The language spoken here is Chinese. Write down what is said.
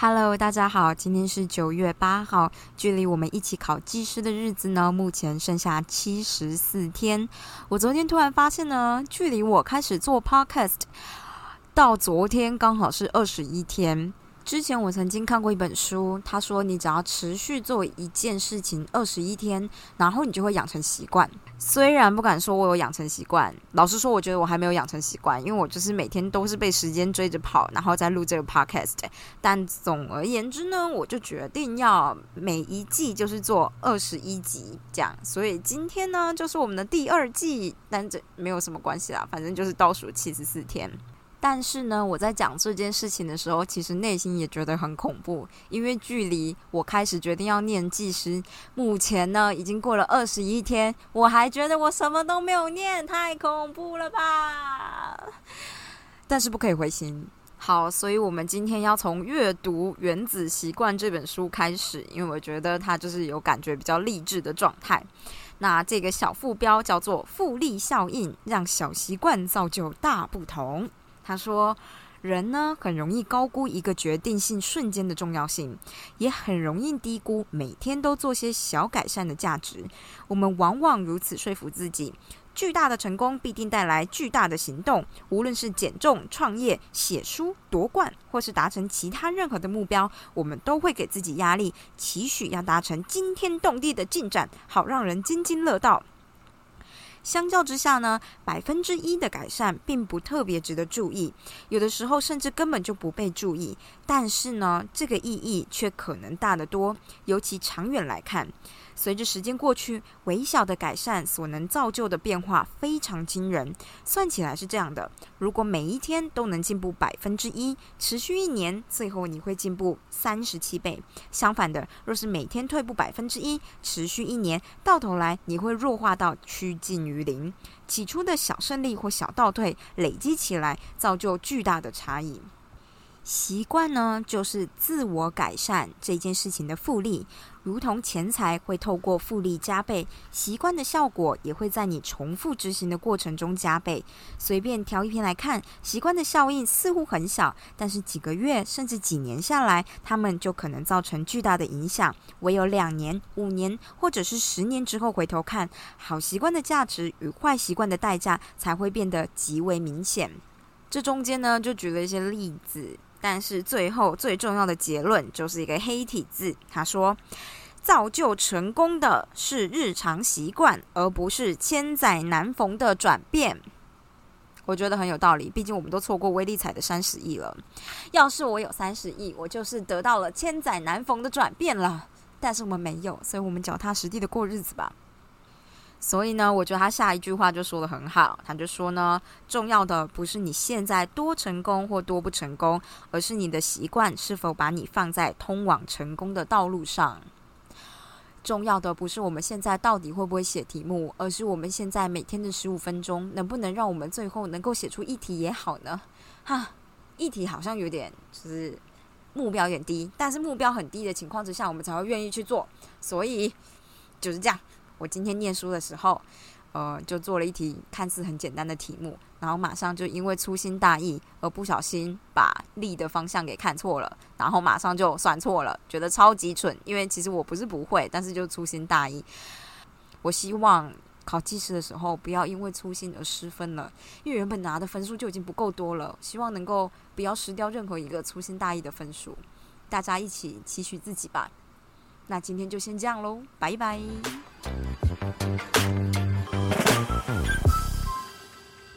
Hello，大家好，今天是九月八号，距离我们一起考技师的日子呢，目前剩下七十四天。我昨天突然发现呢，距离我开始做 Podcast 到昨天刚好是二十一天。之前我曾经看过一本书，他说你只要持续做一件事情二十一天，然后你就会养成习惯。虽然不敢说我有养成习惯，老实说，我觉得我还没有养成习惯，因为我就是每天都是被时间追着跑，然后再录这个 podcast。但总而言之呢，我就决定要每一季就是做二十一集这样。所以今天呢，就是我们的第二季，但这没有什么关系啦，反正就是倒数七十四天。但是呢，我在讲这件事情的时候，其实内心也觉得很恐怖，因为距离我开始决定要念技师，目前呢已经过了二十一天，我还觉得我什么都没有念，太恐怖了吧！但是不可以灰心。好，所以我们今天要从阅读《原子习惯》这本书开始，因为我觉得它就是有感觉比较励志的状态。那这个小副标叫做“复利效应”，让小习惯造就大不同。他说：“人呢，很容易高估一个决定性瞬间的重要性，也很容易低估每天都做些小改善的价值。我们往往如此说服自己：巨大的成功必定带来巨大的行动。无论是减重、创业、写书、夺冠，或是达成其他任何的目标，我们都会给自己压力，期许要达成惊天动地的进展，好让人津津乐道。”相较之下呢，百分之一的改善并不特别值得注意，有的时候甚至根本就不被注意。但是呢，这个意义却可能大得多，尤其长远来看。随着时间过去，微小的改善所能造就的变化非常惊人。算起来是这样的：如果每一天都能进步百分之一，持续一年，最后你会进步三十七倍。相反的，若是每天退步百分之一，持续一年，到头来你会弱化到趋近于零。起初的小胜利或小倒退，累积起来，造就巨大的差异。习惯呢，就是自我改善这件事情的复利，如同钱财会透过复利加倍，习惯的效果也会在你重复执行的过程中加倍。随便挑一篇来看，习惯的效应似乎很小，但是几个月甚至几年下来，它们就可能造成巨大的影响。唯有两年、五年或者是十年之后回头看，好习惯的价值与坏习惯的代价才会变得极为明显。这中间呢，就举了一些例子。但是最后最重要的结论就是一个黑体字。他说：“造就成功的是日常习惯，而不是千载难逢的转变。”我觉得很有道理。毕竟我们都错过威力彩的三十亿了。要是我有三十亿，我就是得到了千载难逢的转变了。但是我们没有，所以我们脚踏实地的过日子吧。所以呢，我觉得他下一句话就说的很好，他就说呢，重要的不是你现在多成功或多不成功，而是你的习惯是否把你放在通往成功的道路上。重要的不是我们现在到底会不会写题目，而是我们现在每天的十五分钟，能不能让我们最后能够写出一题也好呢？哈，一题好像有点就是目标有点低，但是目标很低的情况之下，我们才会愿意去做。所以就是这样。我今天念书的时候，呃，就做了一题看似很简单的题目，然后马上就因为粗心大意而不小心把力的方向给看错了，然后马上就算错了，觉得超级蠢。因为其实我不是不会，但是就粗心大意。我希望考技师的时候不要因为粗心而失分了，因为原本拿的分数就已经不够多了。希望能够不要失掉任何一个粗心大意的分数。大家一起期许自己吧。那今天就先这样喽拜拜。